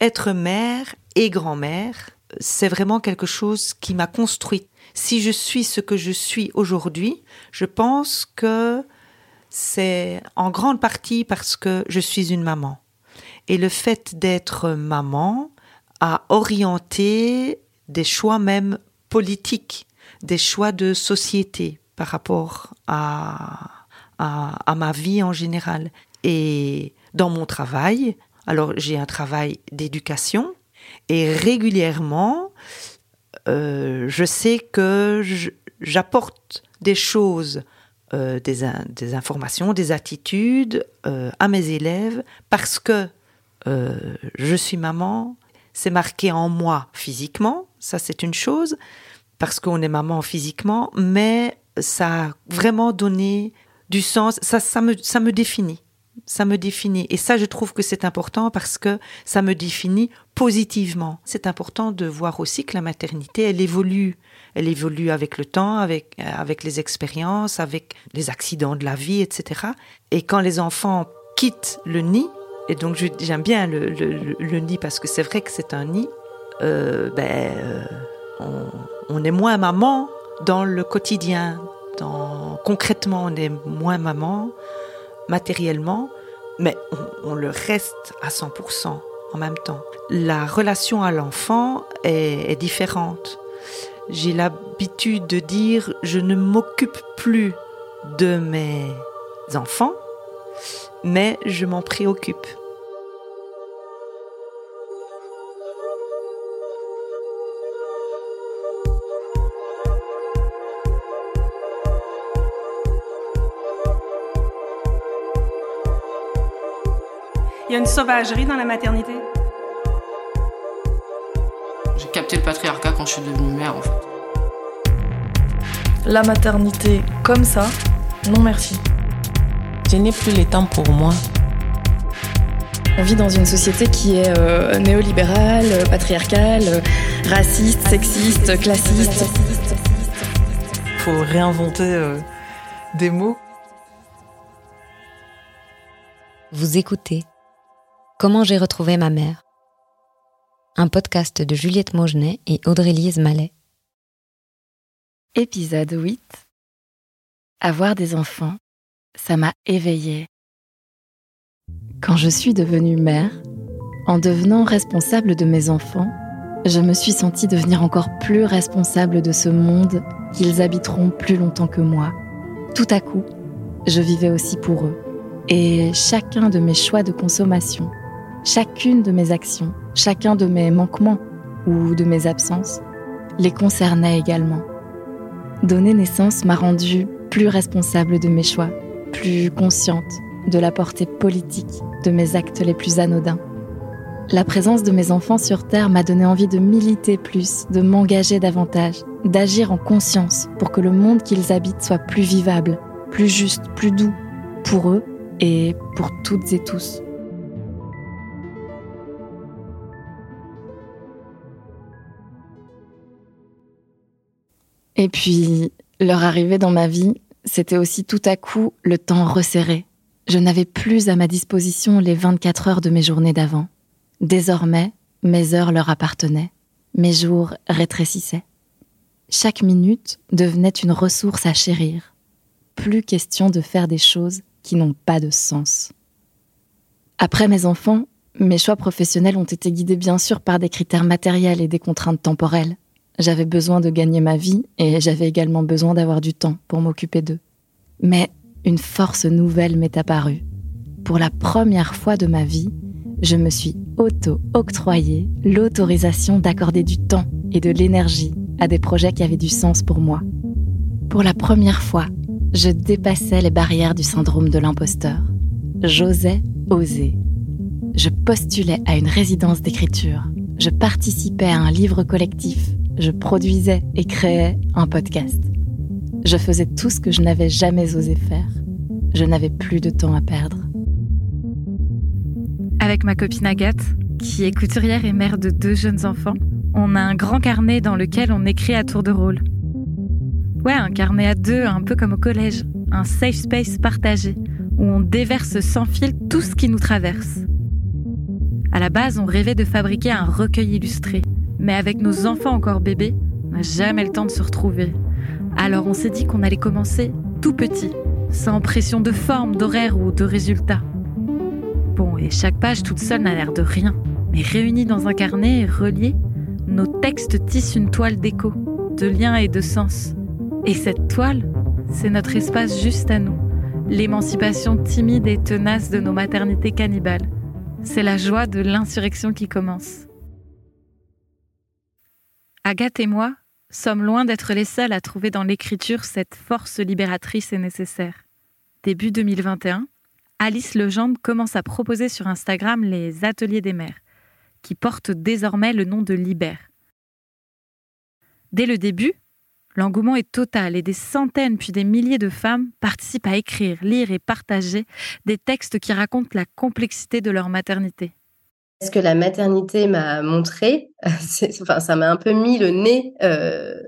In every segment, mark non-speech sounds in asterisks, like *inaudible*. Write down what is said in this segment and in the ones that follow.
être mère et grand-mère, c'est vraiment quelque chose qui m'a construite. Si je suis ce que je suis aujourd'hui, je pense que c'est en grande partie parce que je suis une maman. Et le fait d'être maman a orienté des choix même politiques, des choix de société par rapport à, ma vie en général. Et dans mon travail, alors j'ai un travail d'éducation et régulièrement, euh, je sais que j'apporte des choses, euh, des, informations, des attitudes euh, à mes élèves parce que je suis maman, c'est marqué en moi physiquement, ça c'est une chose, parce qu'on est maman physiquement, mais ça a vraiment donné du sens, ça, ça, me, ça me définit. Ça me définit. Et ça, je trouve que c'est important parce que ça me définit positivement. C'est important de voir aussi que la maternité, elle évolue. Elle évolue avec le temps, avec, avec les expériences, avec les accidents de la vie, etc. Et quand les enfants quittent le nid, et donc j'aime bien le, le, nid parce que c'est vrai que c'est un nid, euh, ben, euh, on, on est moins maman dans le quotidien, concrètement, on est moins maman, matériellement, mais on, le reste à 100% en même temps. La relation à l'enfant est, est différente. J'ai l'habitude de dire je ne m'occupe plus de mes enfants, mais je m'en préoccupe. A une sauvagerie dans la maternité. J'ai capté le patriarcat quand je suis devenue mère, en fait. La maternité comme ça, non merci. Je n'ai plus le temps pour moi. On vit dans une société qui est euh, néolibérale, patriarcale, raciste, sexiste, classiste. Il faut réinventer euh, des mots. Vous écoutez Comment j'ai retrouvé ma mère Un podcast de Juliette Maugenet et Audrey-Lise Mallet. Épisode 8 Avoir des enfants, ça m'a éveillée. Quand je suis devenue mère, en devenant responsable de mes enfants, je me suis sentie devenir encore plus responsable de ce monde qu'ils habiteront plus longtemps que moi. Tout à coup, je vivais aussi pour eux. Et chacun de mes choix de consommation, Chacune de mes actions, chacun de mes manquements ou de mes absences les concernait également. Donner naissance m'a rendue plus responsable de mes choix, plus consciente de la portée politique de mes actes les plus anodins. La présence de mes enfants sur Terre m'a donné envie de militer plus, de m'engager davantage, d'agir en conscience pour que le monde qu'ils habitent soit plus vivable, plus juste, plus doux, pour eux et pour toutes et tous. Et puis, leur arrivée dans ma vie, c'était aussi tout à coup le temps resserré. Je n'avais plus à ma disposition les 24 heures de mes journées d'avant. Désormais, mes heures leur appartenaient. Mes jours rétrécissaient. Chaque minute devenait une ressource à chérir. Plus question de faire des choses qui n'ont pas de sens. Après mes enfants, mes choix professionnels ont été guidés bien sûr par des critères matériels et des contraintes temporelles. J'avais besoin de gagner ma vie et j'avais également besoin d'avoir du temps pour m'occuper d'eux. Mais une force nouvelle m'est apparue. Pour la première fois de ma vie, je me suis auto-octroyé l'autorisation d'accorder du temps et de l'énergie à des projets qui avaient du sens pour moi. Pour la première fois, je dépassais les barrières du syndrome de l'imposteur. J'osais oser. Je postulais à une résidence d'écriture. Je participais à un livre collectif je produisais et créais un podcast. Je faisais tout ce que je n'avais jamais osé faire. Je n'avais plus de temps à perdre. Avec ma copine Agathe, qui est couturière et mère de deux jeunes enfants, on a un grand carnet dans lequel on écrit à tour de rôle. Ouais, un carnet à deux, un peu comme au collège, un safe space partagé, où on déverse sans fil tout ce qui nous traverse. À la base, on rêvait de fabriquer un recueil illustré, mais avec nos enfants encore bébés, on n'a jamais le temps de se retrouver. Alors on s'est dit qu'on allait commencer tout petit, sans pression de forme, d'horaire ou de résultat. Bon, et chaque page toute seule n'a l'air de rien, mais réunie dans un carnet et reliée, nos textes tissent une toile d'écho, de liens et de sens. Et cette toile, c'est notre espace juste à nous, l'émancipation timide et tenace de nos maternités cannibales. C'est la joie de l'insurrection qui commence. Agathe et moi sommes loin d'être les seuls à trouver dans l'écriture cette force libératrice et nécessaire. Début 2021, Alice Legendre commence à proposer sur Instagram les Ateliers des mères, qui portent désormais le nom de Libère. Dès le début, l'engouement est total et des centaines puis des milliers de femmes participent à écrire, lire et partager des textes qui racontent la complexité de leur maternité. Ce que la maternité m'a montré, *laughs* enfin, ça m'a un peu mis le nez euh,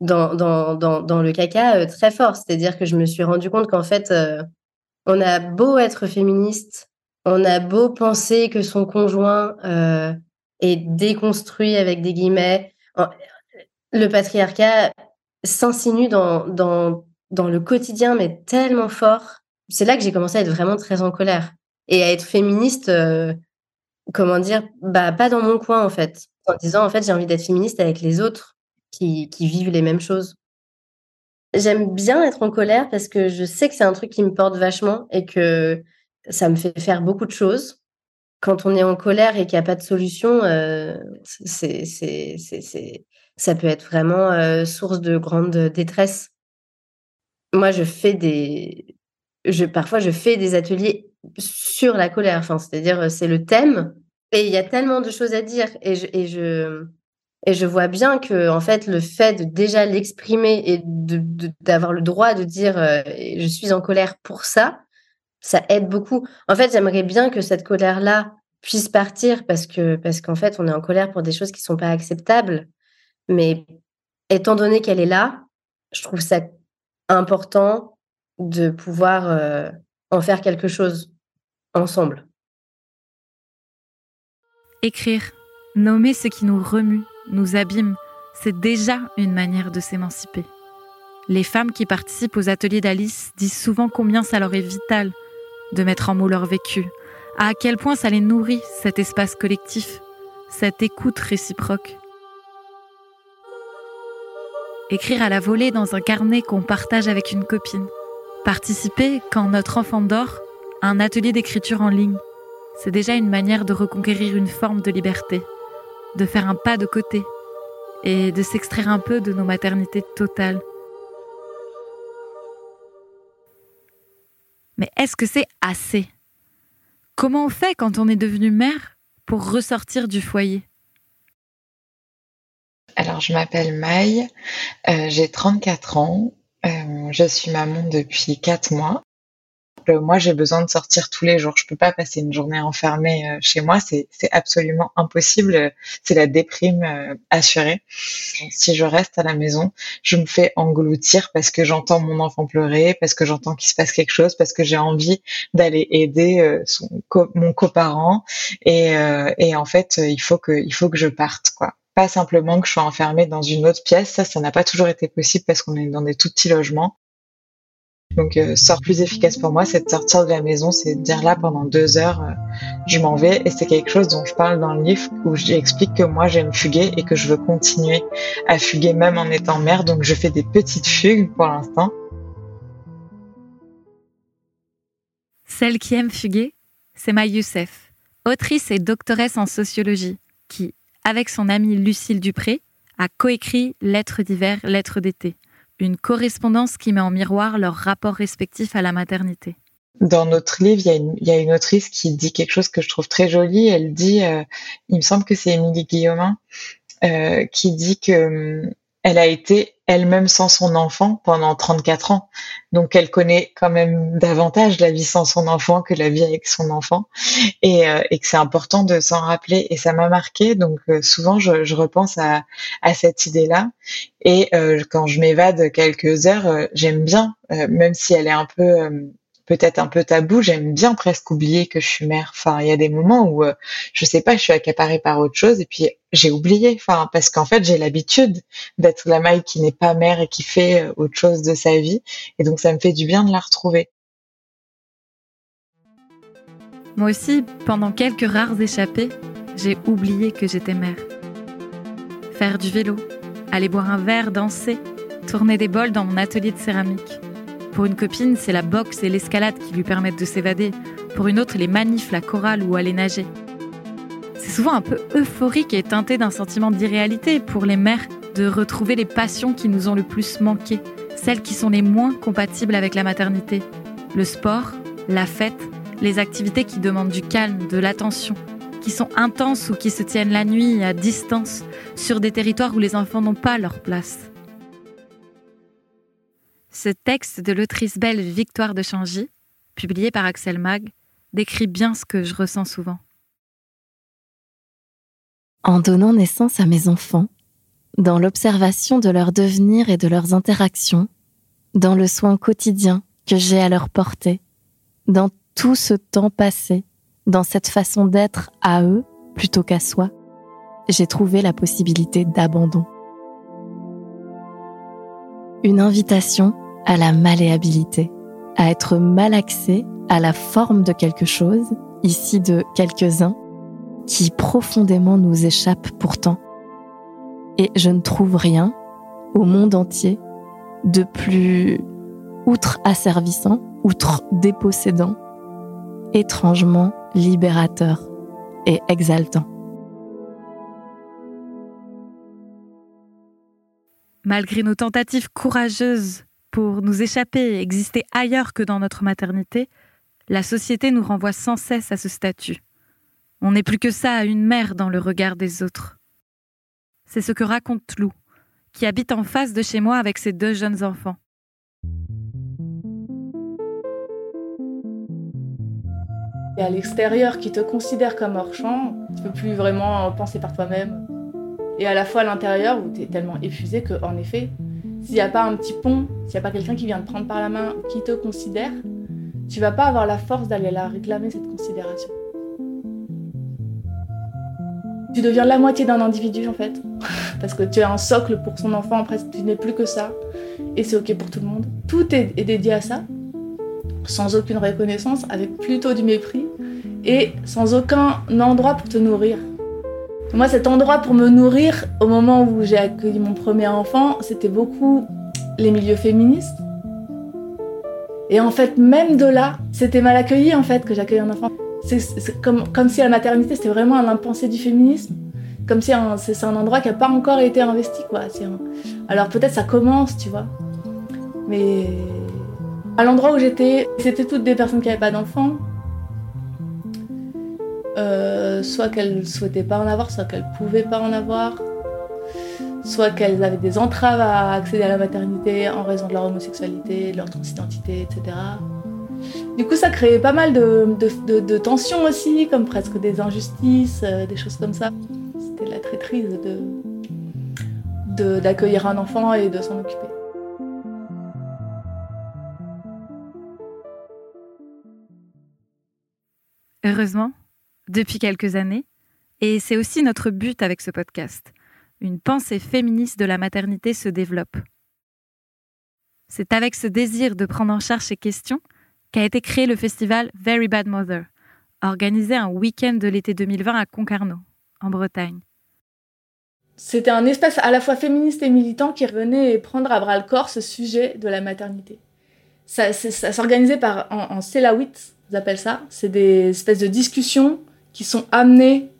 dans, dans, dans, le caca euh, très fort. C'est-à-dire que je me suis rendu compte qu'en fait, euh, on a beau être féministe, on a beau penser que son conjoint est déconstruit avec des guillemets, le patriarcat s'insinue dans, dans, dans le quotidien, mais tellement fort. C'est là que j'ai commencé à être vraiment très en colère et à être féministe, comment dire, bah pas dans mon coin en fait, en disant en fait j'ai envie d'être féministe avec les autres qui, qui vivent les mêmes choses. J'aime bien être en colère parce que je sais que c'est un truc qui me porte vachement et que ça me fait faire beaucoup de choses. Quand on est en colère et qu'il n'y a pas de solution, euh, c'est, c'est, c'est, ça peut être vraiment euh, source de grande détresse. Moi, je fais des, je, parfois, je fais des ateliers sur la colère. Enfin, c'est-à-dire, c'est le thème et il y a tellement de choses à dire et je, et je, et je vois bien que, en fait, le fait de déjà l'exprimer et d'avoir le droit de dire euh, je suis en colère pour ça, ça aide beaucoup. En fait, j'aimerais bien que cette colère-là puisse partir parce que parce qu'en fait, on est en colère pour des choses qui sont pas acceptables. Mais étant donné qu'elle est là, je trouve ça important de pouvoir euh, en faire quelque chose ensemble. Écrire, nommer ce qui nous remue, nous abîme, c'est déjà une manière de s'émanciper. Les femmes qui participent aux ateliers d'Alice disent souvent combien ça leur est vital de mettre en mots leur vécu, à quel point ça les nourrit, cet espace collectif, cette écoute réciproque. Écrire à la volée dans un carnet qu'on partage avec une copine. Participer, quand notre enfant dort, à un atelier d'écriture en ligne. C'est déjà une manière de reconquérir une forme de liberté de faire un pas de côté et de s'extraire un peu de nos maternités totales. Mais est-ce que c'est assez? Comment on fait quand on est devenu mère pour ressortir du foyer? Alors, je m'appelle Maï, euh, j'ai 34 ans, euh, je suis maman depuis 4 mois moi, j'ai besoin de sortir tous les jours. Je peux pas passer une journée enfermée euh, chez moi. C'est, absolument impossible. C'est la déprime euh, assurée. Si je reste à la maison, je me fais engloutir parce que j'entends mon enfant pleurer, parce que j'entends qu'il se passe quelque chose, parce que j'ai envie d'aller aider euh, son mon coparent. Et, et en fait, il faut que, il faut que je parte, quoi pas simplement que je sois enfermée dans une autre pièce. Ça, ça n'a pas toujours été possible parce qu'on est dans des tout petits logements. Donc, euh, sort plus efficace pour moi, c'est de sortir de la maison, c'est de dire là pendant deux heures, euh, je m'en vais. Et c'est quelque chose dont je parle dans le livre où j'explique que moi j'aime fuguer et que je veux continuer à fuguer même en étant mère. Donc, je fais des petites fugues pour l'instant. Celle qui aime fuguer, c'est Maï Youssef, autrice et doctoresse en sociologie, qui, avec son amie Lucille Dupré, a coécrit Lettres d'hiver, Lettres d'été une correspondance qui met en miroir leurs rapports respectifs à la maternité. Dans notre livre, il y, a une, autrice qui dit quelque chose que je trouve très joli. Elle dit, euh, il me semble que c'est Émilie Guillaumin, euh, qui dit que hum, elle a été elle-même sans son enfant pendant 34 ans. Donc elle connaît quand même davantage la vie sans son enfant que la vie avec son enfant. Et, euh, et que c'est important de s'en rappeler. Et ça m'a marqué. Donc euh, souvent, je, je, repense à, à cette idée-là. Et euh, quand je m'évade quelques heures, j'aime bien, même si elle est un peu peut-être un peu tabou, j'aime bien presque oublier que je suis mère. Il y a des moments où, euh, je sais pas, je suis accaparée par autre chose et puis j'ai oublié. Enfin, parce qu'en fait, j'ai l'habitude d'être la maille qui n'est pas mère et qui fait euh, autre chose de sa vie. Et donc, ça me fait du bien de la retrouver. Moi aussi, pendant quelques rares échappées, j'ai oublié que j'étais mère. Faire du vélo, aller boire un verre, danser, tourner des bols dans mon atelier de céramique. Pour une copine, c'est la boxe et l'escalade qui lui permettent de s'évader. Pour une autre, les manifs, la chorale ou aller nager. C'est souvent un peu euphorique et teinté d'un sentiment d'irréalité pour les mères de retrouver les passions qui nous ont le plus manqué, celles qui sont les moins compatibles avec la maternité. Le sport, la fête, les activités qui demandent du calme, de l'attention, qui sont intenses ou qui se tiennent la nuit à distance, sur des territoires où les enfants n'ont pas leur place. Ce texte de l'autrice belge Victoire de Changy, publié par Axel Mag, décrit bien ce que je ressens souvent. En donnant naissance à mes enfants, dans l'observation de leur devenir et de leurs interactions, dans le soin quotidien que j'ai à leur porter, dans tout ce temps passé, dans cette façon d'être à eux plutôt qu'à soi, j'ai trouvé la possibilité d'abandon. Une invitation à la malléabilité, à être malaxé à la forme de quelque chose, ici de quelques-uns, qui profondément nous échappe pourtant. Et je ne trouve rien au monde entier de plus outre-asservissant, outre-dépossédant, étrangement libérateur et exaltant. Malgré nos tentatives courageuses pour nous échapper et exister ailleurs que dans notre maternité, la société nous renvoie sans cesse à ce statut. On n'est plus que ça à une mère dans le regard des autres. C'est ce que raconte Lou, qui habite en face de chez moi avec ses deux jeunes enfants. Et à l'extérieur qui te considère comme hors champ, tu peux plus vraiment penser par toi-même. Et à la fois à l'intérieur où tu es tellement épuisé que, en effet, s'il n'y a pas un petit pont, s'il n'y a pas quelqu'un qui vient te prendre par la main ou qui te considère, tu vas pas avoir la force d'aller la réclamer cette considération. Tu deviens la moitié d'un individu en fait, *laughs* parce que tu es un socle pour son enfant, après tu n'es plus que ça, et c'est ok pour tout le monde. Tout est, est dédié à ça, sans aucune reconnaissance, avec plutôt du mépris, et sans aucun endroit pour te nourrir. Moi, cet endroit pour me nourrir, au moment où j'ai accueilli mon premier enfant, c'était beaucoup les milieux féministes. Et en fait, même de là, c'était mal accueilli en fait que j'accueille un enfant. C'est comme, comme si la maternité c'était vraiment un impensé du féminisme. Comme si c'est un endroit qui n'a pas encore été investi quoi. Alors peut-être ça commence, tu vois. Mais à l'endroit où j'étais, c'était toutes des personnes qui n'avaient pas d'enfants. Euh, soit qu'elles souhaitaient pas en avoir, soit qu'elles pouvaient pas en avoir, soit qu'elles avaient des entraves à accéder à la maternité en raison de leur homosexualité, de leur transidentité, etc. Du coup, ça créait pas mal de, tensions aussi, comme presque des injustices, euh, des choses comme ça. C'était la traîtrise de, d'accueillir un enfant et de s'en occuper. Heureusement, depuis quelques années, et c'est aussi notre but avec ce podcast. Une pensée féministe de la maternité se développe. C'est avec ce désir de prendre en charge ces questions qu'a été créé le festival Very Bad Mother, organisé un week-end de l'été 2020 à Concarneau, en Bretagne. C'était un espace à la fois féministe et militant qui revenait prendre à bras le corps ce sujet de la maternité. Ça, s'organisait par en, en appellent ça. C'est des espèces de discussions qui sont amenés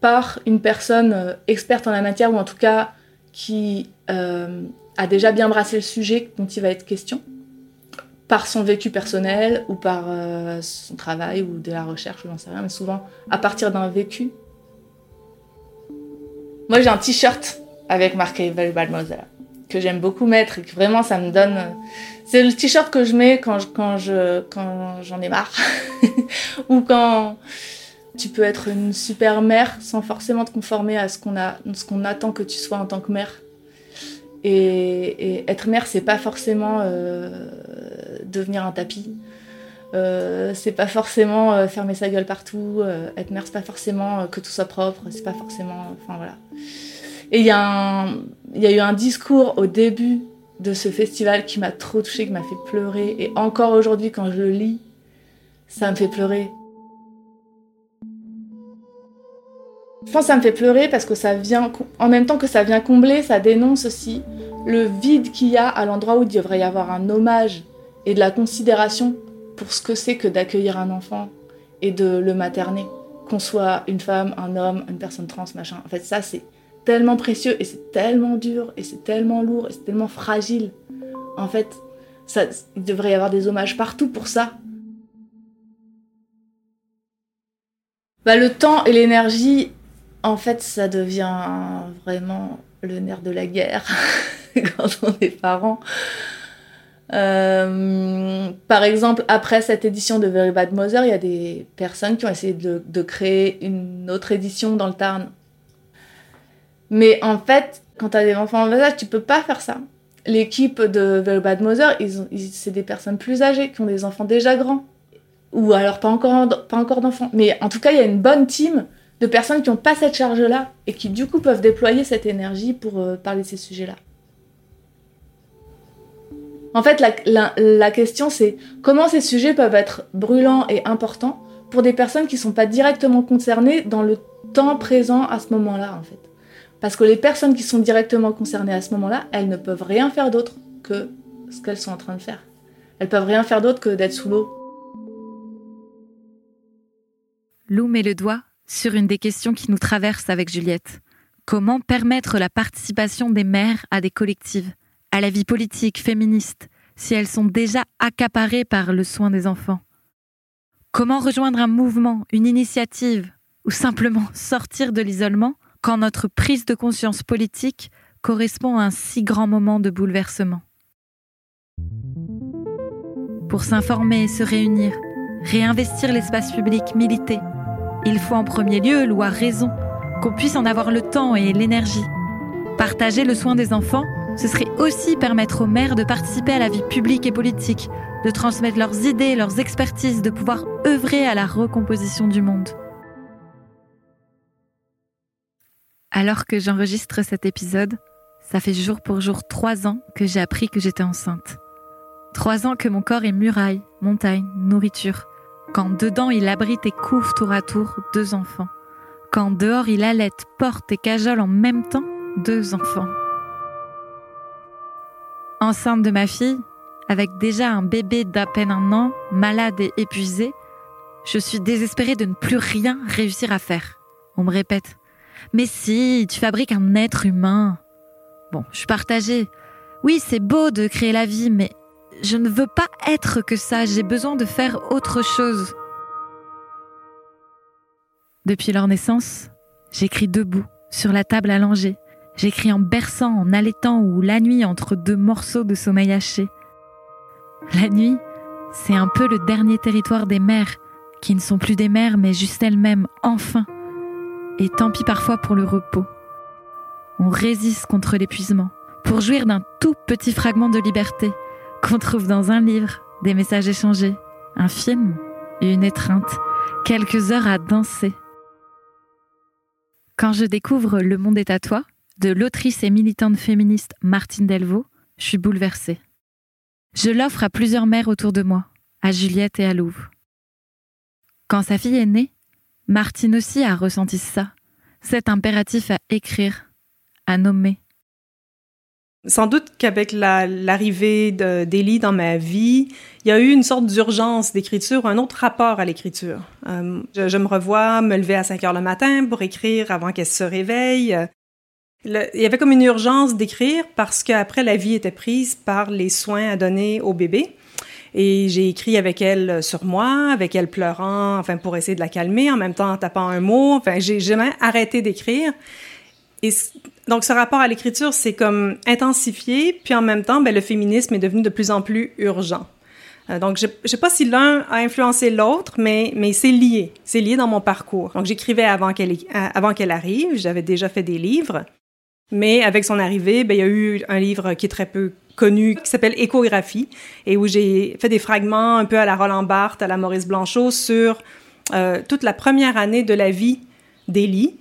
par une personne euh, experte en la matière, ou en tout cas qui euh, a déjà bien brassé le sujet dont il va être question, par son vécu personnel, ou par euh, son travail, ou de la recherche, ou j'en sais rien, mais souvent à partir d'un vécu. Moi j'ai un t-shirt avec marqué Bad Mother, que j'aime beaucoup mettre, et que vraiment ça me donne... C'est le t-shirt que je mets quand, quand, je, quand j'en ai marre, *laughs* ou quand tu peux être une super mère sans forcément te conformer à ce qu'on attend que tu sois en tant que mère. Et, être mère, c'est pas forcément euh, devenir un tapis, Euh, c'est pas forcément euh, fermer sa gueule partout. Euh, être mère, c'est pas forcément que tout soit propre. C'est pas forcément. Enfin voilà. Et il y a eu un discours au début de ce festival qui m'a trop touchée, qui m'a fait pleurer. Et encore aujourd'hui, quand je le lis, ça me fait pleurer. Je pense que ça me fait pleurer parce que ça vient, en même temps que ça vient combler, ça dénonce aussi le vide qu'il y a à l'endroit où il devrait y avoir un hommage et de la considération pour ce que c'est que d'accueillir un enfant et de le materner. Qu'on soit une femme, un homme, une personne trans, machin. En fait, ça, c'est tellement précieux et c'est tellement dur et c'est tellement lourd et c'est tellement fragile. En fait, ça, il devrait y avoir des hommages partout pour ça. Bah, le temps et l'énergie, en fait, ça devient vraiment le nerf de la guerre *laughs* quand on est parent. Euh, par exemple, après cette édition de Very Bad Mother, il y a des personnes qui ont essayé de, créer une autre édition dans le Tarn. Mais en fait, quand tu as des enfants en bas âge, tu peux pas faire ça. L'équipe de Very Bad Mother, c'est des personnes plus âgées qui ont des enfants déjà grands. Ou alors pas encore, pas encore d'enfants. Mais en tout cas, il y a une bonne team de personnes qui n'ont pas cette charge-là et qui du coup peuvent déployer cette énergie pour euh, parler de ces sujets-là. En fait, la, question c'est comment ces sujets peuvent être brûlants et importants pour des personnes qui ne sont pas directement concernées dans le temps présent à ce moment-là, en fait. Parce que les personnes qui sont directement concernées à ce moment-là, elles ne peuvent rien faire d'autre que ce qu'elles sont en train de faire. Elles peuvent rien faire d'autre que d'être sous l'eau. Lou met le doigt sur une des questions qui nous traversent avec Juliette. Comment permettre la participation des mères à des collectives à la vie politique féministe si elles sont déjà accaparées par le soin des enfants? Comment rejoindre un mouvement, une initiative, ou simplement *laughs* sortir de l'isolement quand notre prise de conscience politique correspond à un si grand moment de bouleversement? Pour s'informer, se réunir, réinvestir l'espace public, militer, il faut en premier lieu, loi raison, qu'on puisse en avoir le temps et l'énergie. Partager le soin des enfants ce serait aussi permettre aux mères de participer à la vie publique et politique, de transmettre leurs idées, leurs expertises, de pouvoir œuvrer à la recomposition du monde. Alors que j'enregistre cet épisode, ça fait jour pour jour trois ans que j'ai appris que j'étais enceinte. Trois ans que mon corps est muraille, montagne, nourriture. Quand dedans il abrite et couvre tour à tour deux enfants. Quand dehors il allait, porte et cajole en même temps deux enfants enceinte de ma fille, avec déjà un bébé d'à peine un an, malade et épuisé, je suis désespérée de ne plus rien réussir à faire. On me répète. Mais si, tu fabriques un être humain. Bon, je suis partagée. Oui, c'est beau de créer la vie, mais je ne veux pas être que ça, j'ai besoin de faire autre chose. Depuis leur naissance, j'écris debout, sur la table allongée, J'écris en berçant, en allaitant ou la nuit entre deux morceaux de sommeil haché. La nuit, c'est un peu le dernier territoire des mères, qui ne sont plus des mères mais juste elles-mêmes, enfin. Et tant pis parfois pour le repos. On résiste contre l'épuisement, pour jouir d'un tout petit fragment de liberté qu'on trouve dans un livre, des messages échangés, un film une étreinte, quelques heures à danser. Quand je découvre Le monde est à toi, de l'autrice et militante féministe Martine Delvaux, je suis bouleversée. Je l'offre à plusieurs mères autour de moi, à Juliette et à Louve. Quand sa fille est née, Martine aussi a ressenti ça, cet impératif à écrire, à nommer. Sans doute qu'avec l'arrivée d'Élie dans ma vie, il y a eu une sorte d'urgence d'écriture, un autre rapport à l'écriture. Euh, je, je, me revois me lever à 5 heures le matin pour écrire avant qu'elle se réveille il y avait comme une urgence d'écrire parce qu'après la vie était prise par les soins à donner au bébé. Et j'ai écrit avec elle sur moi, avec elle pleurant, enfin pour essayer de la calmer, en même temps en tapant un mot. Enfin, j'ai jamais arrêté d'écrire. Et donc ce rapport à l'écriture, c'est comme intensifié, puis en même temps, ben, le féminisme est devenu de plus en plus urgent. Euh, donc, je ne sais pas si l'un a influencé l'autre, mais, mais c'est lié. C'est lié dans mon parcours. Donc, j'écrivais avant qu'elle avant qu'elle arrive. J'avais déjà fait des livres. Mais avec son arrivée, ben, il y a eu un livre qui est très peu connu qui s'appelle Échographie et où j'ai fait des fragments un peu à la Roland Barthes, à la Maurice Blanchot sur euh, toute la première année de la vie d'Élie.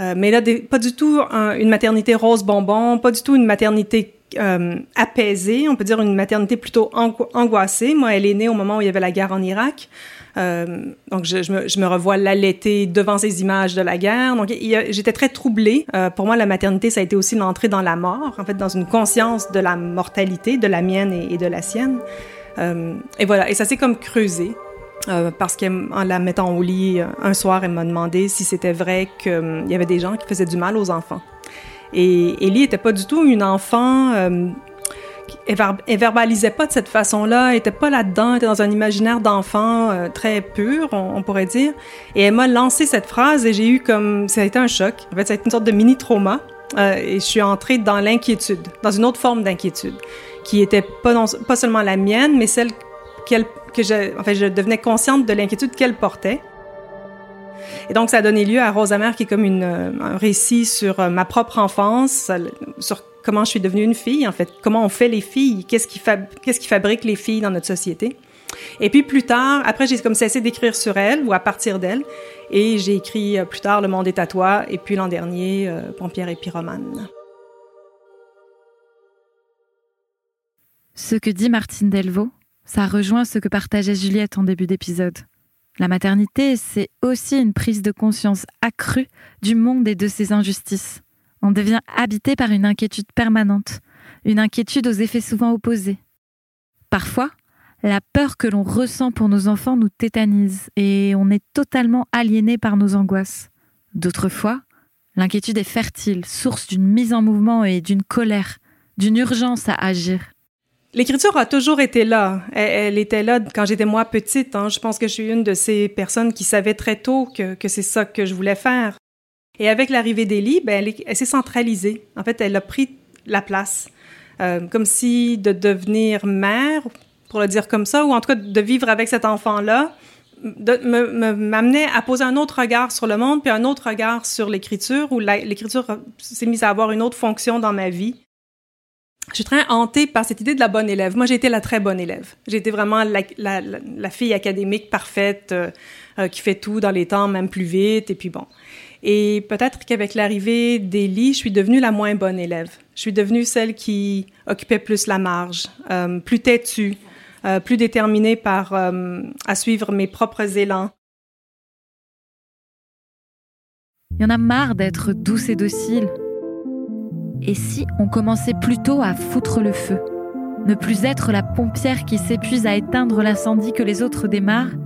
Euh, mais là, pas du tout une maternité rose bonbon, pas du tout une maternité euh, apaisée, on peut dire une maternité plutôt angoissée. Moi, elle est née au moment où il y avait la guerre en Irak. Euh, donc, je, me, revois l'allaiter devant ces images de la guerre. Donc, j'étais très troublée. Pour moi, la maternité, ça a été aussi l'entrée dans la mort, en fait, dans une conscience de la mortalité, de la mienne et, et de la sienne. Et voilà, et ça s'est comme creusé. Euh, parce qu'en la mettant au lit un soir, elle m'a demandé si c'était vrai qu'il y avait des gens qui faisaient du mal aux enfants. Et Ellie était pas du tout une enfant. Euh, elle, verbalisait pas de cette façon-là, elle était pas là-dedans, elle était dans un imaginaire d'enfant euh, très pur, on, pourrait dire. Et elle m'a lancé cette phrase et j'ai eu comme, ça a été un choc. En fait, ça a été une sorte de mini trauma. Euh, et je suis entrée dans l'inquiétude, dans une autre forme d'inquiétude, qui était pas, pas seulement la mienne, mais celle qu'elle, que je, en fait, je devenais consciente de l'inquiétude qu'elle portait. Et donc, ça a donné lieu à Rosamère, qui est comme une, euh, un récit sur euh, ma propre enfance, sur comment je suis devenue une fille, en fait, comment on fait les filles, qu'est-ce qui, qu'est-ce qui fabrique les filles dans notre société. Et puis plus tard, après, j'ai comme cessé d'écrire sur elle ou à partir d'elle, et j'ai écrit euh, plus tard Le Monde est à toi, et puis l'an dernier, Pompière et Pyromane. Ce que dit Martine Delvaux, ça rejoint ce que partageait Juliette en début d'épisode. La maternité, c'est aussi une prise de conscience accrue du monde et de ses injustices. On devient habité par une inquiétude permanente, une inquiétude aux effets souvent opposés. Parfois, la peur que l'on ressent pour nos enfants nous tétanise et on est totalement aliéné par nos angoisses. D'autres fois, l'inquiétude est fertile, source d'une mise en mouvement et d'une colère, d'une urgence à agir. L'écriture a toujours été là. Elle, était là quand j'étais moi petite. Hein. Je pense que je suis une de ces personnes qui savaient très tôt que, que c'est ça que je voulais faire. Et avec l'arrivée d'Élie, ben, elle, elle s'est centralisée. En fait, elle a pris la place. Euh, comme si de devenir mère, pour le dire comme ça, ou en tout cas de vivre avec cet enfant-là, m'amenait à poser un autre regard sur le monde, puis un autre regard sur l'écriture, où l'écriture s'est mise à avoir une autre fonction dans ma vie je suis très hantée par cette idée de la bonne élève. Moi, j'ai été la très bonne élève. J'ai été vraiment la, fille académique parfaite euh, euh, qui fait tout dans les temps, même plus vite, et puis bon. Et peut-être qu'avec l'arrivée d'Élie, je suis devenue la moins bonne élève. Je suis devenue celle qui occupait plus la marge, euh, plus têtue, plus déterminée par à suivre mes propres élans. Il y en a marre d'être douce et docile. Et si on commençait plutôt à foutre le feu Ne plus être la pompière qui s'épuise à éteindre l'incendie que les autres démarrent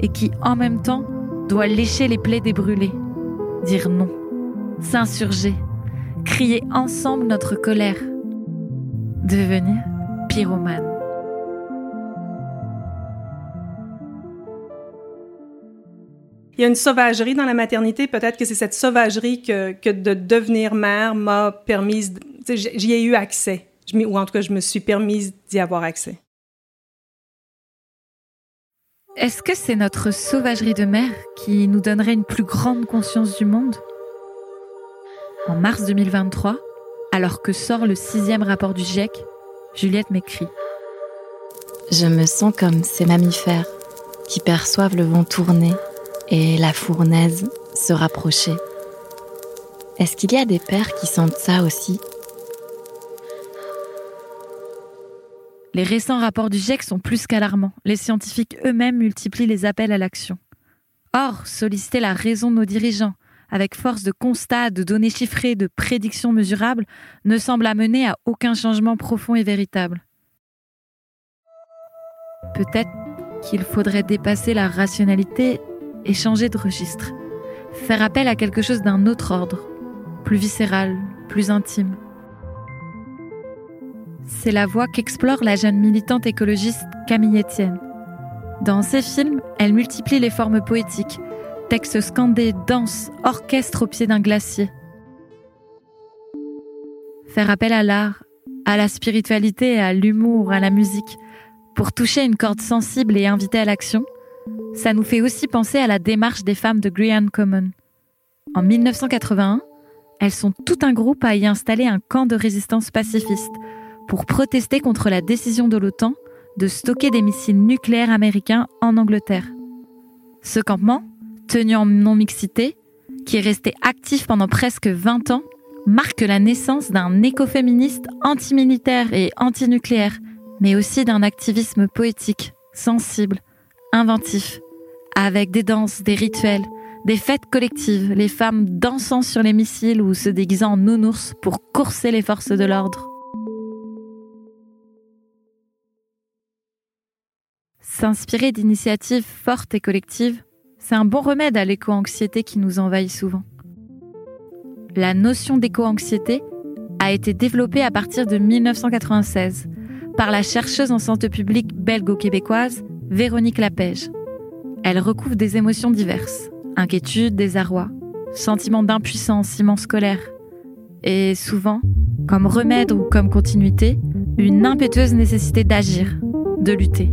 et qui, en même temps, doit lécher les plaies des brûlés. Dire non, s'insurger, crier ensemble notre colère. Devenir pyromane. Il y a une sauvagerie dans la maternité. Peut-être que c'est cette sauvagerie que, que de devenir mère m'a permis, j'y ai eu accès. Ou en tout cas, je me suis permise d'y avoir accès. Est-ce que c'est notre sauvagerie de mère qui nous donnerait une plus grande conscience du monde? En mars 2023, alors que sort le sixième rapport du GIEC, Juliette m'écrit. Je me sens comme ces mammifères qui perçoivent le vent tourner et la fournaise se rapprocher. Est-ce qu'il y a des pères qui sentent ça aussi? Les récents rapports du GIEC sont plus qu'alarmants. Les scientifiques eux-mêmes multiplient les appels à l'action. Or, solliciter la raison de nos dirigeants, avec force de constats, de données chiffrées, de prédictions mesurables, ne semble amener à aucun changement profond et véritable. Peut-être qu'il faudrait dépasser la rationalité et changer de registre. Faire appel à quelque chose d'un autre ordre, plus viscéral, plus intime. C'est la voie qu'explore la jeune militante écologiste Camille Etienne. Dans ses films, elle multiplie les formes poétiques, textes scandés, danse, orchestre au pied d'un glacier. Faire appel à l'art, à la spiritualité, à l'humour, à la musique, pour toucher une corde sensible et inviter à l'action, ça nous fait aussi penser à la démarche des femmes de Grian Common. En 1981, elles sont tout un groupe à y installer un camp de résistance pacifiste pour protester contre la décision de l'OTAN de stocker des missiles nucléaires américains en Angleterre. Ce campement, tenu en non-mixité, qui est resté actif pendant presque 20 ans, marque la naissance d'un écoféministe anti-militaire et anti-nucléaire, mais aussi d'un activisme poétique, sensible, inventif, avec des danses, des rituels, des fêtes collectives, les femmes dansant sur les missiles ou se déguisant en nounours pour courser les forces de l'ordre. S'inspirer d'initiatives fortes et collectives, c'est un bon remède à l'éco-anxiété qui nous envahit souvent. La notion d'éco-anxiété a été développée à partir de 1996 par la chercheuse en santé publique belgo-québécoise Véronique Lapège. Elle recouvre des émotions diverses inquiétude, désarroi, sentiment d'impuissance, immense colère. Et souvent, comme remède ou comme continuité, une impétueuse nécessité d'agir, de lutter.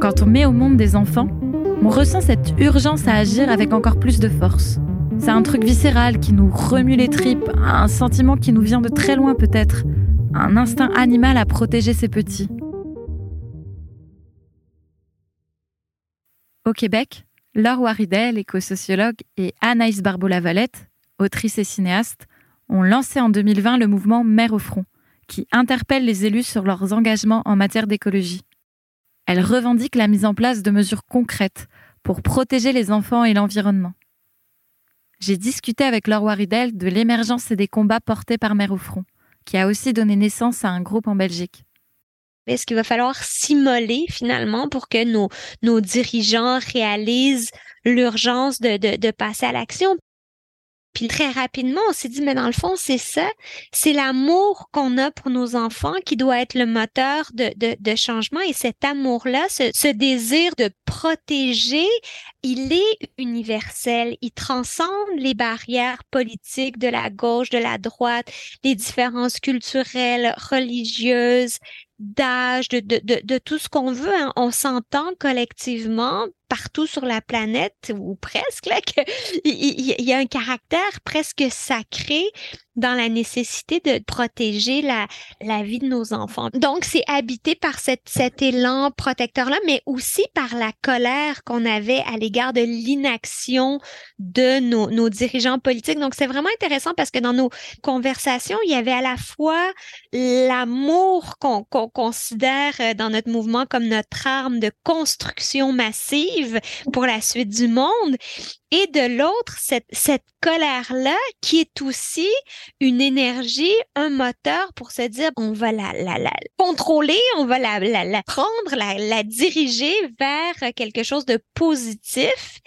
Quand on met au monde des enfants, on ressent cette urgence à agir avec encore plus de force. C'est un truc viscéral qui nous remue les tripes, un sentiment qui nous vient de très loin peut-être, un instinct animal à protéger ses petits. Au Québec, Laure Waridel, éco-sociologue, et Anaïs Barbeau-Lavalette, autrice et cinéaste, ont lancé en 2020 le mouvement Mère au front, qui interpelle les élus sur leurs engagements en matière d'écologie. Elle revendique la mise en place de mesures concrètes pour protéger les enfants et l'environnement. J'ai discuté avec Laure Waridel de l'émergence et des combats portés par Mère au Front, qui a aussi donné naissance à un groupe en Belgique. Est-ce qu'il va falloir s'immoler finalement pour que nos, nos dirigeants réalisent l'urgence de, passer à l'action? Puis très rapidement, on s'est dit, mais dans le fond, c'est ça, c'est l'amour qu'on a pour nos enfants qui doit être le moteur de, changement. Et cet amour-là, ce, désir de protéger, il est universel. Il transcende les barrières politiques de la gauche, de la droite, les différences culturelles, religieuses, d'âge, de, de, de, de, tout ce qu'on veut. Hein. On s'entend collectivement partout sur la planète, ou presque, qu'il *laughs* y, a un caractère presque sacré dans la nécessité de protéger la, vie de nos enfants. Donc, c'est habité par cet élan protecteur-là, mais aussi par la colère qu'on avait à l'égard de l'inaction de nos, dirigeants politiques. Donc, c'est vraiment intéressant parce que dans nos conversations, il y avait à la fois l'amour qu'on qu'on considère euh, dans notre mouvement comme notre arme de construction massive pour la suite du monde, et de l'autre, cette, cette colère-là qui est aussi une énergie, un moteur pour se dire on va la, la, la contrôler, on va la, la, la prendre, la, la diriger vers quelque chose de positif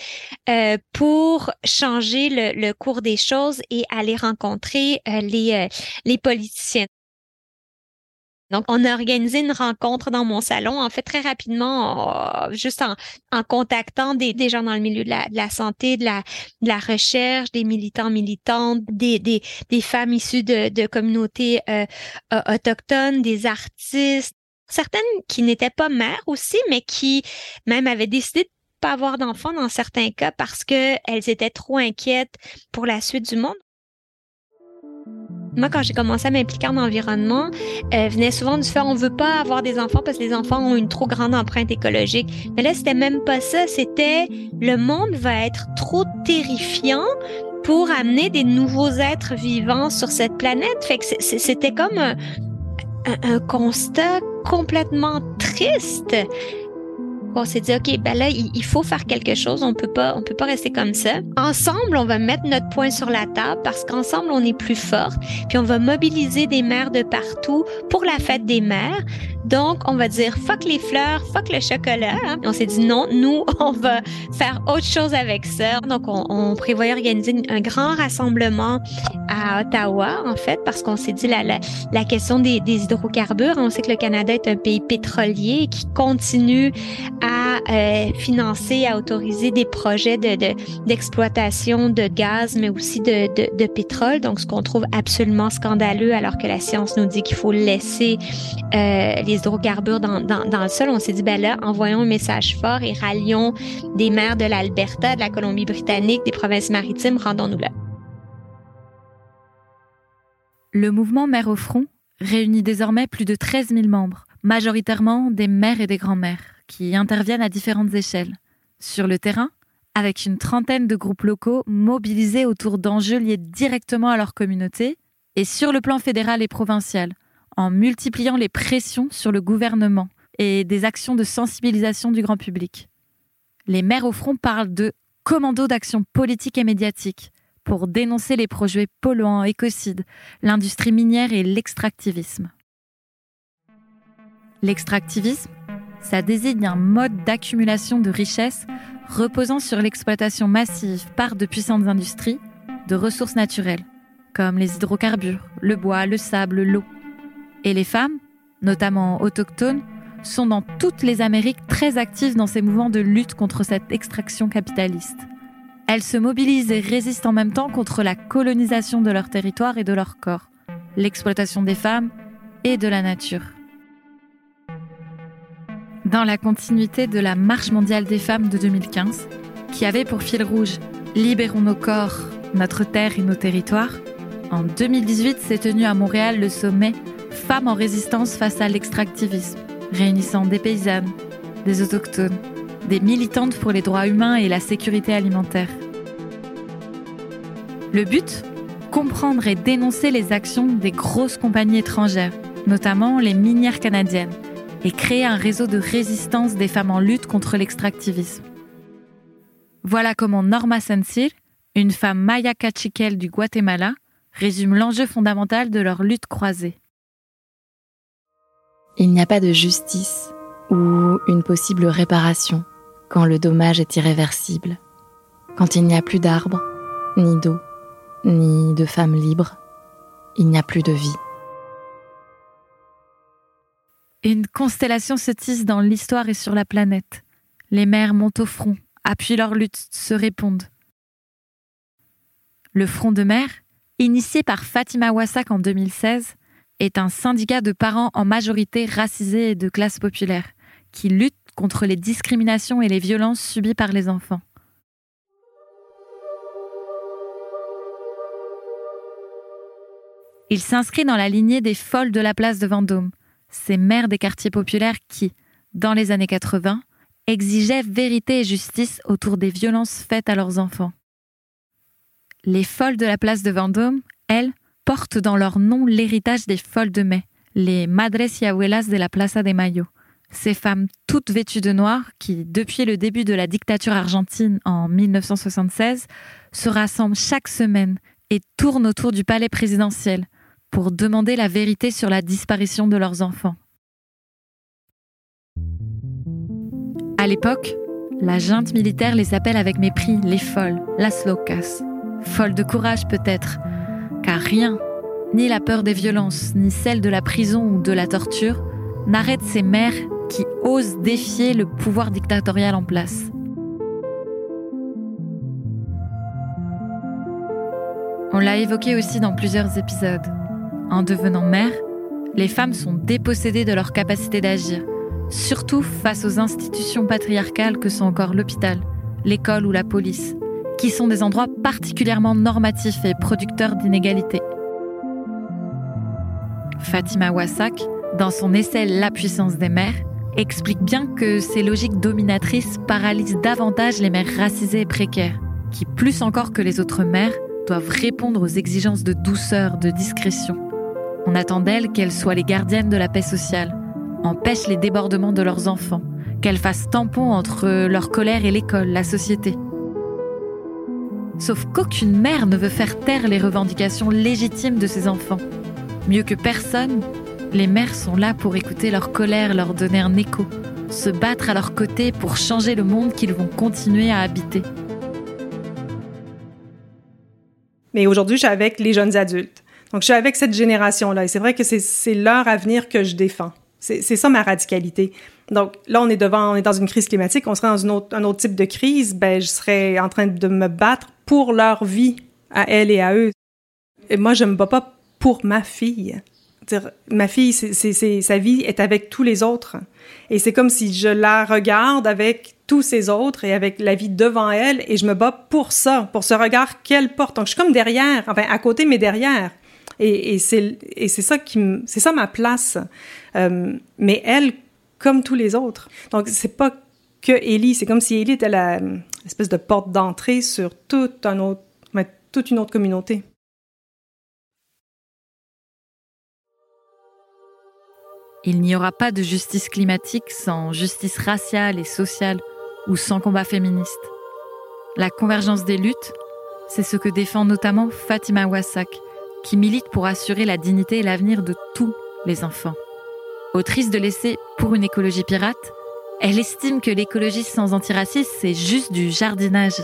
euh, pour changer le, le, cours des choses et aller rencontrer euh, les, euh, les politiciens. Donc, on a organisé une rencontre dans mon salon, en fait, très rapidement, juste en, contactant des, des, gens dans le milieu de la, santé, de la, recherche, des militants, militantes, des, femmes issues de, communautés euh, autochtones, des artistes, certaines qui n'étaient pas mères aussi, mais qui même avaient décidé de pas avoir d'enfants dans certains cas parce qu'elles étaient trop inquiètes pour la suite du monde. Moi, quand j'ai commencé à m'impliquer en environnement, euh, venait souvent du fait on veut pas avoir des enfants parce que les enfants ont une trop grande empreinte écologique. Mais là, c'était même pas ça. C'était le monde va être trop terrifiant pour amener des nouveaux êtres vivants sur cette planète. C'était comme un constat complètement triste on s'est dit, OK, ben là, il, faut faire quelque chose. On peut pas, on peut pas rester comme ça. Ensemble, on va mettre notre point sur la table parce qu'ensemble, on est plus fort. Puis on va mobiliser des mères de partout pour la fête des mères. Donc, on va dire, fuck les fleurs, fuck le chocolat. Hein. On s'est dit, non, nous, *laughs* on va faire autre chose avec ça. Donc, on, on prévoyait organiser un grand rassemblement à Ottawa, en fait, parce qu'on s'est dit, la, la, question des, des hydrocarbures, on sait que le Canada est un pays pétrolier qui continue à euh, financer, à autoriser des projets d'exploitation de, de, gaz, mais aussi de, de, de pétrole. Donc, ce qu'on trouve absolument scandaleux, alors que la science nous dit qu'il faut laisser euh, les hydrocarbures dans, dans, le sol. On s'est dit, ben là, envoyons un message fort et rallions des maires de l'Alberta, de la Colombie-Britannique, des provinces maritimes, rendons-nous là. Le mouvement Mères au front réunit désormais plus de 13 000 membres, majoritairement des mères et des grands-mères, qui interviennent à différentes échelles. Sur le terrain, avec une trentaine de groupes locaux mobilisés autour d'enjeux liés directement à leur communauté, et sur le plan fédéral et provincial, en multipliant les pressions sur le gouvernement et des actions de sensibilisation du grand public. Les maires au front parlent de commando d'action politique et médiatique pour dénoncer les projets polluants, écocides, l'industrie minière et l'extractivisme. L'extractivisme, ça désigne un mode d'accumulation de richesses reposant sur l'exploitation massive par de puissantes industries de ressources naturelles, comme les hydrocarbures, le bois, le sable, l'eau. Et les femmes, notamment autochtones, sont dans toutes les Amériques très actives dans ces mouvements de lutte contre cette extraction capitaliste. Elles se mobilisent et résistent en même temps contre la colonisation de leur territoire et de leur corps, l'exploitation des femmes et de la nature. Dans la continuité de la Marche mondiale des femmes de 2015, qui avait pour fil rouge Libérons nos corps, notre terre et nos territoires, en 2018 s'est tenu à Montréal le sommet Femmes en résistance face à l'extractivisme, réunissant des paysannes, des autochtones, des militantes pour les droits humains et la sécurité alimentaire. Le but? Comprendre et dénoncer les actions des grosses compagnies étrangères, notamment les minières canadiennes, et créer un réseau de résistance des femmes en lutte contre l'extractivisme. Voilà comment Norma Sensil, une femme maya cachiquel du Guatemala, résume l'enjeu fondamental de leur lutte croisée. Il n'y a pas de justice ou une possible réparation quand le dommage est irréversible, quand il n'y a plus d'arbres, ni d'eau, ni de femmes libres, il n'y a plus de vie. Une constellation se tisse dans l'histoire et sur la planète. Les mers montent au front, appuient leur lutte, se répondent. Le Front de mer, initié par Fatima Wassak en 2016, est un syndicat de parents en majorité racisés et de classe populaire, qui lutte contre les discriminations et les violences subies par les enfants. Il s'inscrit dans la lignée des folles de la place de Vendôme, ces mères des quartiers populaires qui, dans les années 80, exigeaient vérité et justice autour des violences faites à leurs enfants. Les folles de la place de Vendôme, elles, portent dans leur nom l'héritage des folles de mai, les Madres y Abuelas de la Plaza de Mayo, ces femmes toutes vêtues de noir qui, depuis le début de la dictature argentine en 1976, se rassemblent chaque semaine et tournent autour du palais présidentiel pour demander la vérité sur la disparition de leurs enfants. À l'époque, la junte militaire les appelle avec mépris les folles, las locas. Folles de courage peut-être, car rien, ni la peur des violences, ni celle de la prison ou de la torture, n'arrête ces mères qui osent défier le pouvoir dictatorial en place. On l'a évoqué aussi dans plusieurs épisodes. En devenant mère, les femmes sont dépossédées de leur capacité d'agir, surtout face aux institutions patriarcales que sont encore l'hôpital, l'école ou la police, qui sont des endroits particulièrement normatifs et producteurs d'inégalités. Fatima Wassak, dans son essai La puissance des mères, explique bien que ces logiques dominatrices paralysent davantage les mères racisées et précaires, qui, plus encore que les autres mères, doivent répondre aux exigences de douceur, de discrétion. On attend d'elles qu'elles soient les gardiennes de la paix sociale, empêchent les débordements de leurs enfants, qu'elles fassent tampon entre leur colère et l'école, la société. Sauf qu'aucune mère ne veut faire taire les revendications légitimes de ses enfants. Mieux que personne, les mères sont là pour écouter leur colère, leur donner un écho, se battre à leur côté pour changer le monde qu'ils vont continuer à habiter. Mais aujourd'hui, je suis avec les jeunes adultes. Donc, je suis avec cette génération-là. Et c'est vrai que c'est leur avenir que je défends. C'est ça ma radicalité. Donc là, on est devant, on est dans une crise climatique, on serait dans un autre type de crise, ben je serais en train de me battre pour leur vie, à elles et à eux. Et moi, je me bats pas pour ma fille. Dire, ma fille, c'est, sa vie est avec tous les autres. Et c'est comme si je la regarde avec tous ces autres et avec la vie devant elle et je me bats pour ça, pour ce regard qu'elle porte. Donc, je suis comme derrière, enfin, à côté, mais derrière. Et, c'est ça qui c'est ça ma place. Euh, mais elle, comme tous les autres. Donc c'est pas que Ellie, c'est comme si Ellie était la espèce de porte d'entrée sur toute toute une autre communauté. Il n'y aura pas de justice climatique sans justice raciale et sociale ou sans combat féministe. La convergence des luttes, c'est ce que défend notamment Fatima Wassak, qui milite pour assurer la dignité et l'avenir de tous les enfants. Autrice de l'essai Pour une écologie pirate, elle estime que l'écologie sans antiracisme, c'est juste du jardinage.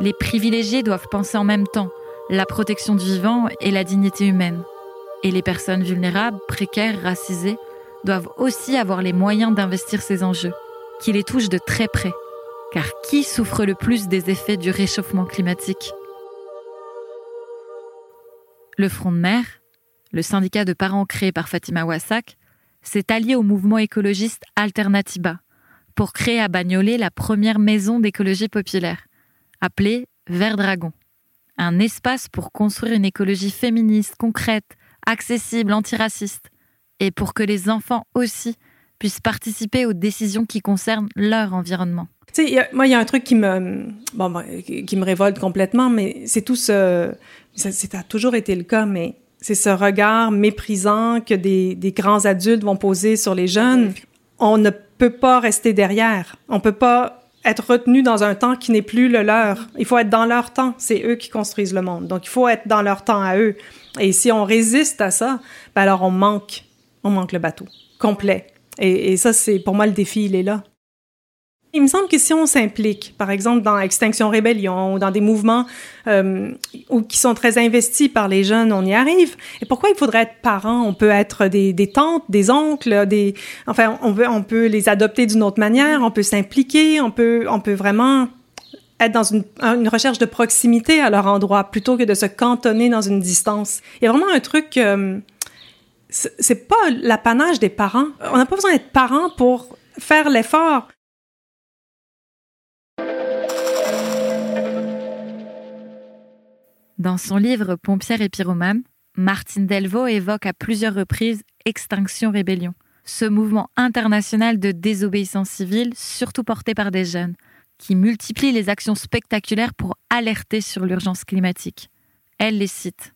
Les privilégiés doivent penser en même temps la protection du vivant et la dignité humaine. Et les personnes vulnérables, précaires, racisées, doivent aussi avoir les moyens d'investir ces enjeux, qui les touchent de très près. Car qui souffre le plus des effets du réchauffement climatique? Le Front de mer, le syndicat de parents créé par Fatima Wassak, s'est allié au mouvement écologiste Alternatiba pour créer à Bagnolet la première maison d'écologie populaire, appelée Vert Dragon. Un espace pour construire une écologie féministe, concrète, accessible, antiraciste, et pour que les enfants aussi puissent participer aux décisions qui concernent leur environnement. Tu sais, moi, il y a un truc qui me, bon, qui me révolte complètement, mais c'est tout ce, ça, ça a toujours été le cas, mais c'est ce regard méprisant que des, des, grands adultes vont poser sur les jeunes. On ne peut pas rester derrière. On peut pas être retenu dans un temps qui n'est plus le leur. Il faut être dans leur temps. C'est eux qui construisent le monde. Donc, il faut être dans leur temps à eux. Et si on résiste à ça, ben alors on manque, on manque le bateau complet. Et, et ça, c'est pour moi le défi, il est là. Il me semble que si on s'implique, par exemple dans Extinction Rébellion ou dans des mouvements euh, ou qui sont très investis par les jeunes, on y arrive. Et pourquoi il faudrait être parent? On peut être des, des tantes, des oncles, des enfin on veut, on peut les adopter d'une autre manière, on peut s'impliquer, on peut on peut vraiment être dans une, une, recherche de proximité à leur endroit plutôt que de se cantonner dans une distance. Il y a vraiment un truc euh, c'est pas l'apanage des parents. On n'a pas besoin d'être parent pour faire l'effort. Dans son livre Pompière et pyromane, Martine Delvaux évoque à plusieurs reprises Extinction Rébellion, ce mouvement international de désobéissance civile, surtout porté par des jeunes, qui multiplie les actions spectaculaires pour alerter sur l'urgence climatique. Elle les cite.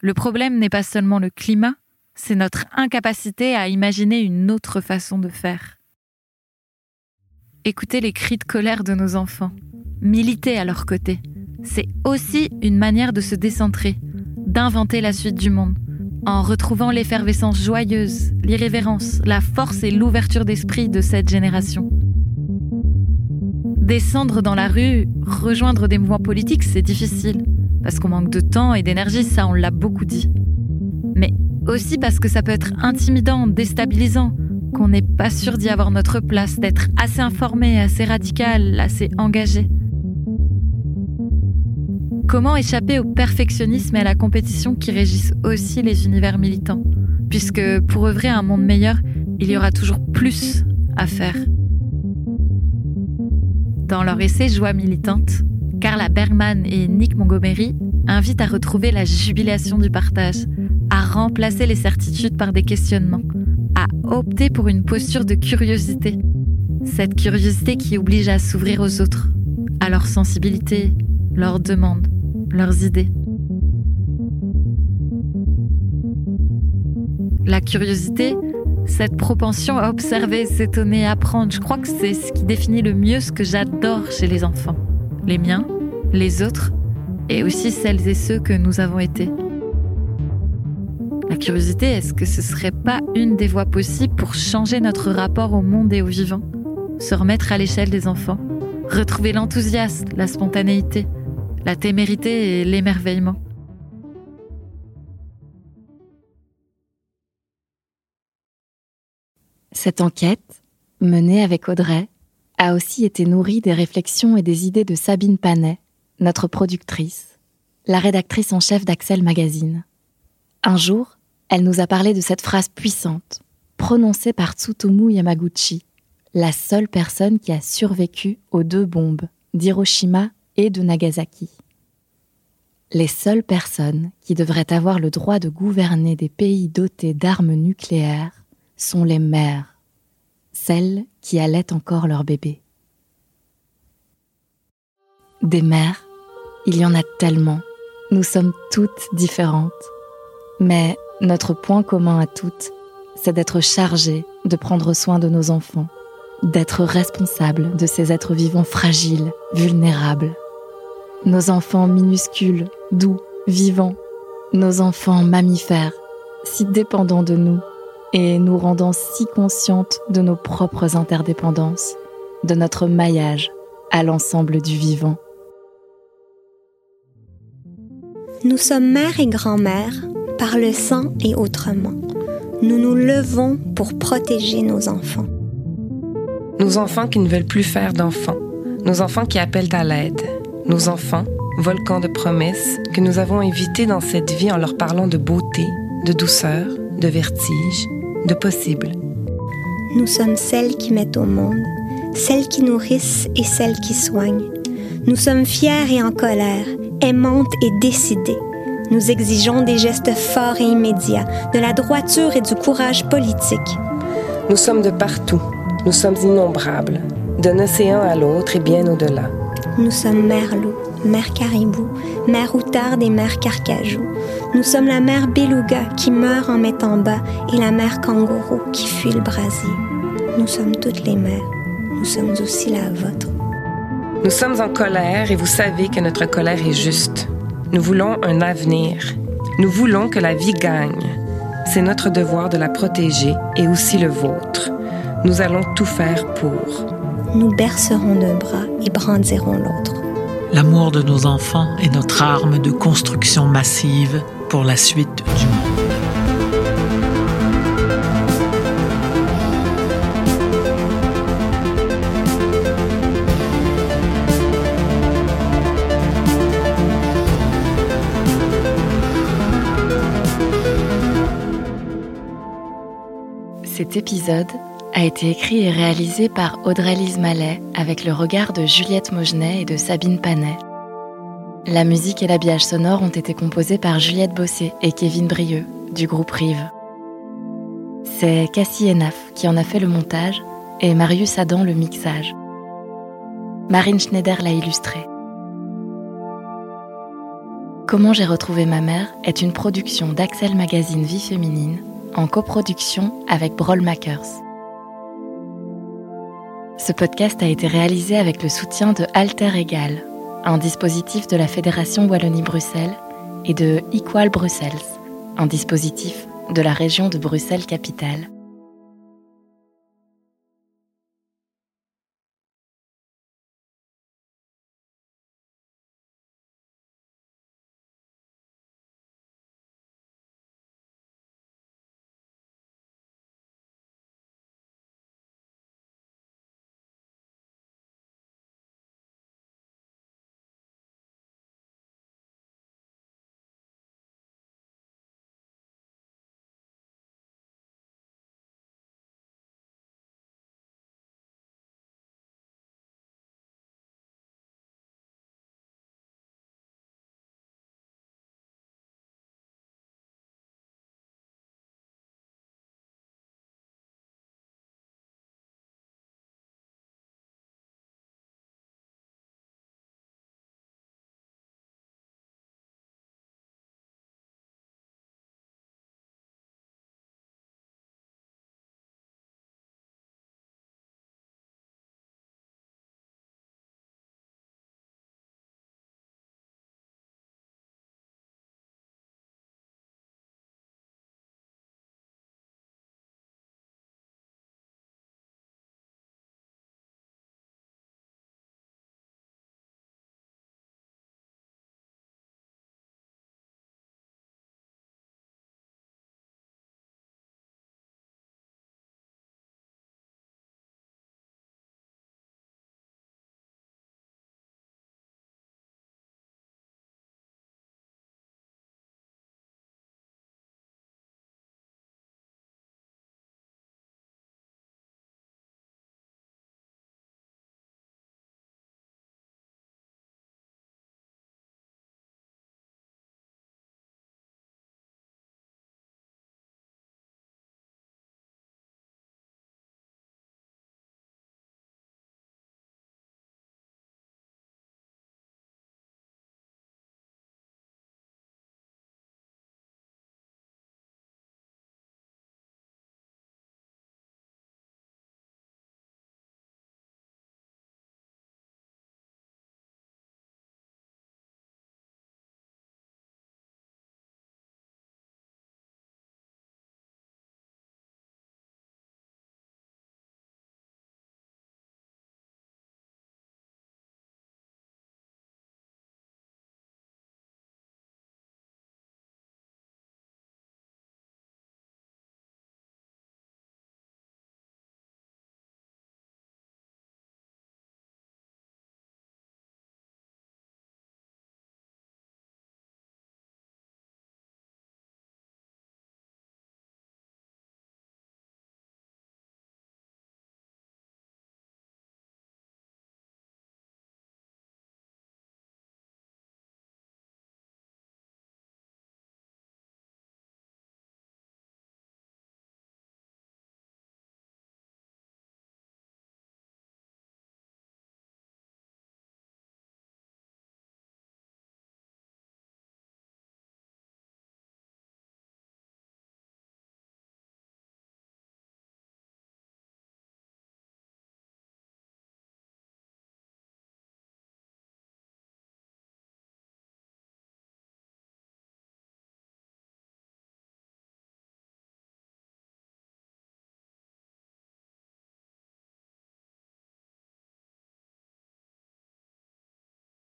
Le problème n'est pas seulement le climat, c'est notre incapacité à imaginer une autre façon de faire. Écoutez les cris de colère de nos enfants, militer à leur côté, c'est aussi une manière de se décentrer, d'inventer la suite du monde, en retrouvant l'effervescence joyeuse, l'irrévérence, la force et l'ouverture d'esprit de cette génération. Descendre dans la rue, rejoindre des mouvements politiques, c'est difficile, parce qu'on manque de temps et d'énergie, ça on l'a beaucoup dit. Mais aussi parce que ça peut être intimidant, déstabilisant, qu'on n'est pas sûr d'y avoir notre place, d'être assez informé, assez radical, assez engagé. Comment échapper au perfectionnisme et à la compétition qui régissent aussi les univers militants Puisque pour œuvrer un monde meilleur, il y aura toujours plus à faire. Dans leur essai Joie militante, Carla Bergman et Nick Montgomery invitent à retrouver la jubilation du partage, à remplacer les certitudes par des questionnements, à opter pour une posture de curiosité. Cette curiosité qui oblige à s'ouvrir aux autres, à leur sensibilité, leurs demandes, leurs idées. La curiosité, cette propension à observer, s'étonner, apprendre, je crois que c'est ce qui définit le mieux ce que j'adore chez les enfants. Les miens, les autres, et aussi celles et ceux que nous avons été. La curiosité, est-ce que ce serait pas une des voies possibles pour changer notre rapport au monde et au vivant? Se remettre à l'échelle des enfants? Retrouver l'enthousiasme, la spontanéité la témérité et l'émerveillement. Cette enquête, menée avec Audrey, a aussi été nourrie des réflexions et des idées de Sabine Panet, notre productrice, la rédactrice en chef d'Axel Magazine. Un jour, elle nous a parlé de cette phrase puissante, prononcée par Tsutomu Yamaguchi, la seule personne qui a survécu aux deux bombes d'Hiroshima et de Nagasaki. les seules personnes qui devraient avoir le droit de gouverner des pays dotés d'armes nucléaires sont les mères, celles qui allaitent encore leur bébé. Des mères, il y en a tellement. Nous sommes toutes différentes. Mais notre point commun à toutes, c'est d'être chargées de prendre soin de nos enfants, d'être responsables de ces êtres vivants fragiles, vulnérables. Nos enfants minuscules, doux, vivants, nos enfants mammifères, si dépendants de nous et nous rendant si conscientes de nos propres interdépendances, de notre maillage à l'ensemble du vivant. Nous sommes mère et grand-mère par le sang et autrement. Nous nous levons pour protéger nos enfants. Nos enfants qui ne veulent plus faire d'enfants. Nos enfants qui appellent à l'aide. Nos enfants, volcans de promesses, que nous avons invités dans cette vie en leur parlant de beauté, de douceur, de vertige, de possible. Nous sommes celles qui mettent au monde, celles qui nourrissent et celles qui soignent. Nous sommes fières et en colère, aimante et décidée. Nous exigeons des gestes forts et immédiats, de la droiture et du courage politique. Nous sommes de partout. Nous sommes innombrables, d'un océan à l'autre et bien au-delà. Nous sommes mère loup, mère caribou, mère outarde et mère carcajou. Nous sommes la mère beluga qui meurt en mettant bas et la mère kangourou qui fuit le brasier. Nous sommes toutes les mères. Nous sommes aussi la vôtre. Nous sommes en colère et vous savez que notre colère est juste. Nous voulons un avenir. Nous voulons que la vie gagne. C'est notre devoir de la protéger et aussi le vôtre. Nous allons tout faire pour. Nous bercerons d'un bras et brandirons l'autre. L'amour de nos enfants est notre arme de construction massive pour la suite du monde. Cet épisode a été écrit et réalisé par Audrey-Lise Mallet avec le regard de Juliette Mogenet et de Sabine Panet. La musique et l'habillage sonore ont été composés par Juliette Bossé et Kevin Brieux du groupe Rive. C'est Cassie Enaf qui en a fait le montage et Marius Adam le mixage. Marine Schneider l'a illustré. Comment j'ai retrouvé ma mère est une production d'Axel Magazine Vie Féminine en coproduction avec Makers. Ce podcast a été réalisé avec le soutien de Alter Egal, un dispositif de la Fédération Wallonie-Bruxelles, et de Equal Brussels, un dispositif de la région de Bruxelles-Capitale.